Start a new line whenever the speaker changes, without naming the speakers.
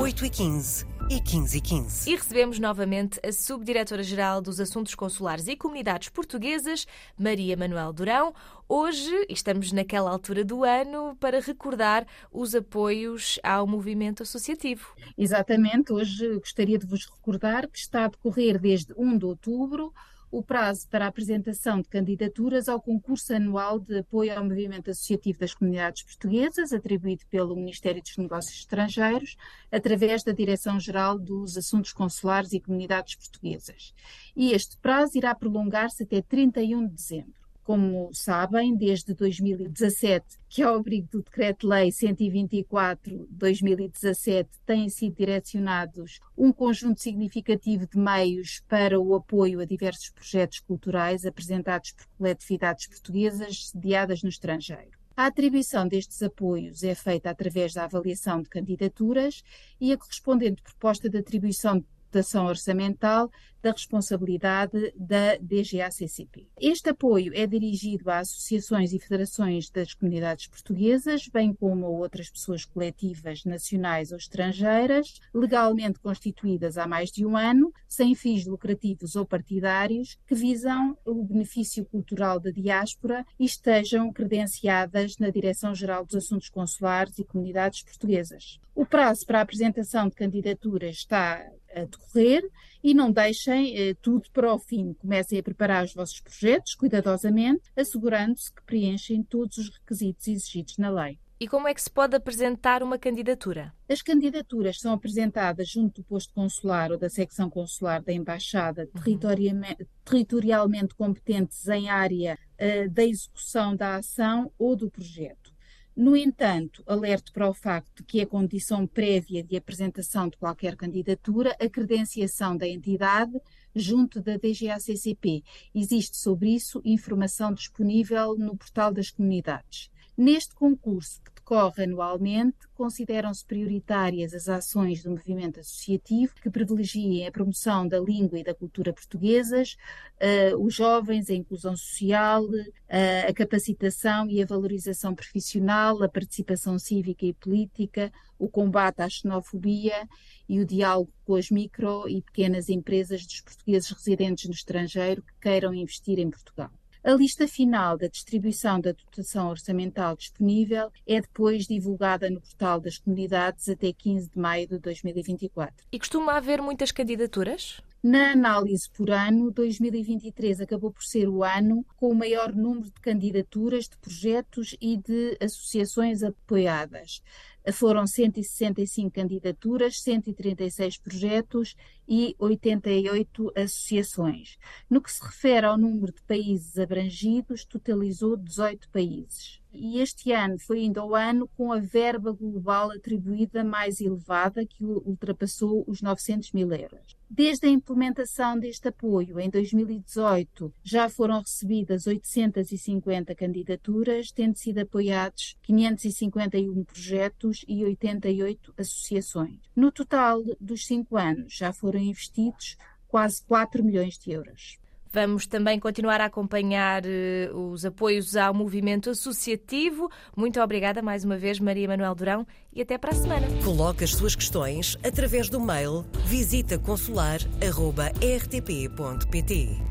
8h15 e 15 e 15.
E recebemos novamente a Subdiretora-Geral dos Assuntos Consulares e Comunidades Portuguesas, Maria Manuel Durão. Hoje estamos naquela altura do ano para recordar os apoios ao movimento associativo.
Exatamente, hoje gostaria de vos recordar que está a decorrer desde 1 de outubro o prazo para a apresentação de candidaturas ao concurso anual de apoio ao movimento associativo das comunidades portuguesas, atribuído pelo Ministério dos Negócios Estrangeiros, através da Direção-Geral dos Assuntos Consulares e Comunidades Portuguesas. E este prazo irá prolongar-se até 31 de dezembro. Como sabem, desde 2017, que ao abrigo do Decreto-Lei 124-2017 têm sido direcionados um conjunto significativo de meios para o apoio a diversos projetos culturais apresentados por coletividades portuguesas sediadas no estrangeiro. A atribuição destes apoios é feita através da avaliação de candidaturas e a correspondente proposta de atribuição de dotação orçamental da responsabilidade da DGACCP. Este apoio é dirigido a associações e federações das comunidades portuguesas, bem como a outras pessoas coletivas nacionais ou estrangeiras, legalmente constituídas há mais de um ano, sem fins lucrativos ou partidários, que visam o benefício cultural da diáspora e estejam credenciadas na Direção-Geral dos Assuntos Consulares e Comunidades Portuguesas. O prazo para a apresentação de candidaturas está a decorrer e não deixem eh, tudo para o fim. Comecem a preparar os vossos projetos cuidadosamente, assegurando-se que preenchem todos os requisitos exigidos na lei.
E como é que se pode apresentar uma candidatura?
As candidaturas são apresentadas junto do posto consular ou da secção consular da embaixada uhum. territorialmente competentes em área uh, da execução da ação ou do projeto. No entanto, alerto para o facto de que é condição prévia de apresentação de qualquer candidatura a credenciação da entidade junto da DGACCP. Existe sobre isso informação disponível no portal das comunidades. Neste concurso, que decorre anualmente, consideram-se prioritárias as ações do movimento associativo que privilegiem a promoção da língua e da cultura portuguesas, uh, os jovens, a inclusão social, uh, a capacitação e a valorização profissional, a participação cívica e política, o combate à xenofobia e o diálogo com as micro e pequenas empresas dos portugueses residentes no estrangeiro que queiram investir em Portugal. A lista final da distribuição da dotação orçamental disponível é depois divulgada no portal das comunidades até 15 de maio de 2024.
E costuma haver muitas candidaturas?
Na análise por ano, 2023 acabou por ser o ano com o maior número de candidaturas, de projetos e de associações apoiadas. Foram 165 candidaturas, 136 projetos e 88 associações. No que se refere ao número de países abrangidos, totalizou 18 países. E este ano foi ainda o ano com a verba global atribuída mais elevada, que ultrapassou os 900 mil euros. Desde a implementação deste apoio, em 2018, já foram recebidas 850 candidaturas, tendo sido apoiados 551 projetos e 88 associações. No total dos cinco anos, já foram investidos quase 4 milhões de euros.
Vamos também continuar a acompanhar uh, os apoios ao movimento associativo. Muito obrigada mais uma vez, Maria Manuel Durão, e até para a semana.
Coloque as suas questões através do mail visitaconsular.rtp.pt.